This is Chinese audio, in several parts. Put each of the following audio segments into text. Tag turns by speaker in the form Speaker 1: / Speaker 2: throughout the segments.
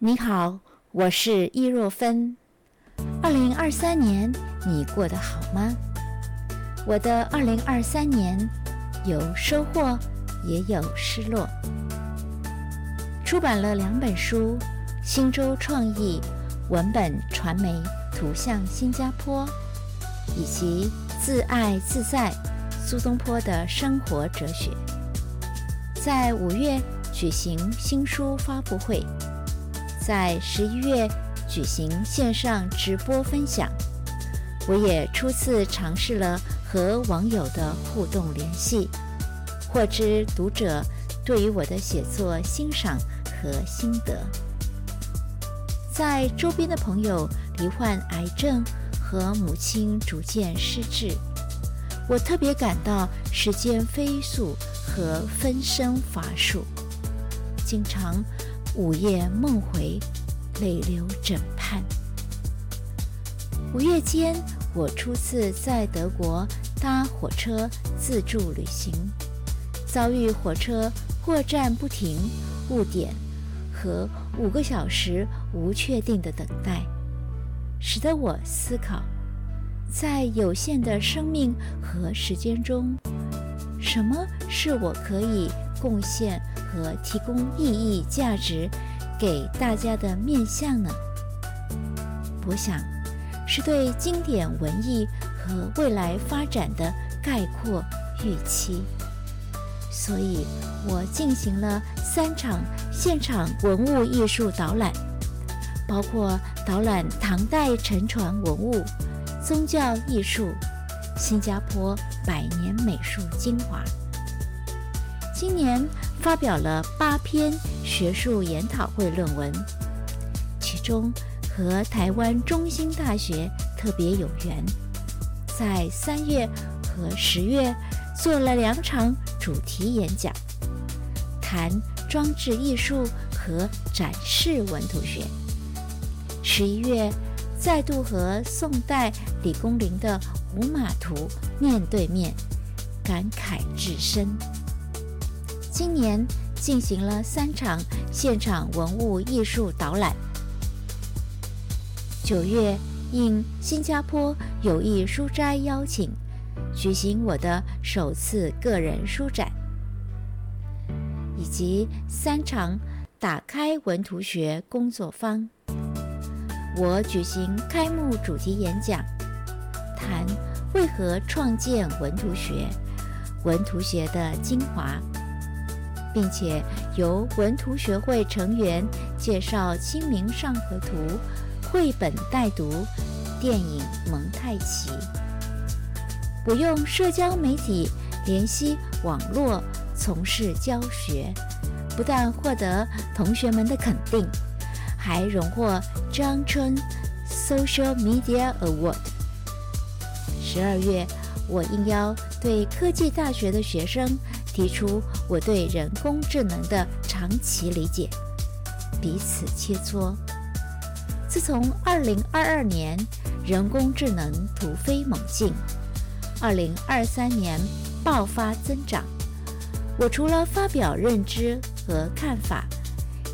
Speaker 1: 你好，我是易若芬。二零二三年你过得好吗？我的二零二三年有收获，也有失落。出版了两本书，《新洲创意文本传媒图像新加坡》，以及《自爱自在苏东坡的生活哲学》。在五月举行新书发布会。在十一月举行线上直播分享，我也初次尝试了和网友的互动联系，获知读者对于我的写作欣赏和心得。在周边的朋友罹患癌症和母亲逐渐失智，我特别感到时间飞速和分身乏术，经常。午夜梦回，泪流枕畔。五月间，我初次在德国搭火车自助旅行，遭遇火车过站不停、误点和五个小时无确定的等待，使得我思考：在有限的生命和时间中，什么是我可以贡献？和提供意义、价值给大家的面向呢？我想是对经典文艺和未来发展的概括预期。所以我进行了三场现场文物艺术导览，包括导览唐代沉船文物、宗教艺术、新加坡百年美术精华。今年。发表了八篇学术研讨会论文，其中和台湾中兴大学特别有缘，在三月和十月做了两场主题演讲，谈装置艺术和展示文图学。十一月再度和宋代李公麟的五马图面对面，感慨至深。今年进行了三场现场文物艺术导览。九月应新加坡友谊书斋邀请，举行我的首次个人书展，以及三场打开文图学工作坊。我举行开幕主题演讲，谈为何创建文图学，文图学的精华。并且由文图学会成员介绍《清明上河图》绘本带读、电影蒙太奇。我用社交媒体联系网络从事教学，不但获得同学们的肯定，还荣获张春 Social Media Award。十二月，我应邀对科技大学的学生。提出我对人工智能的长期理解，彼此切磋。自从2022年人工智能突飞猛进，2023年爆发增长，我除了发表认知和看法，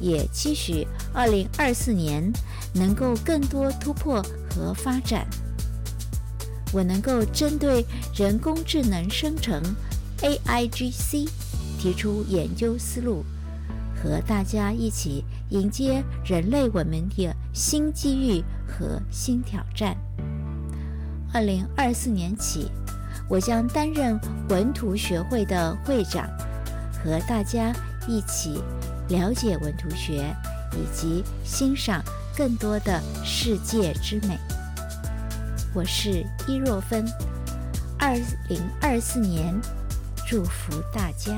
Speaker 1: 也期许2024年能够更多突破和发展。我能够针对人工智能生成。AIGC 提出研究思路，和大家一起迎接人类文明的新机遇和新挑战。二零二四年起，我将担任文图学会的会长，和大家一起了解文图学，以及欣赏更多的世界之美。我是伊若芬，二零二四年。祝福大家。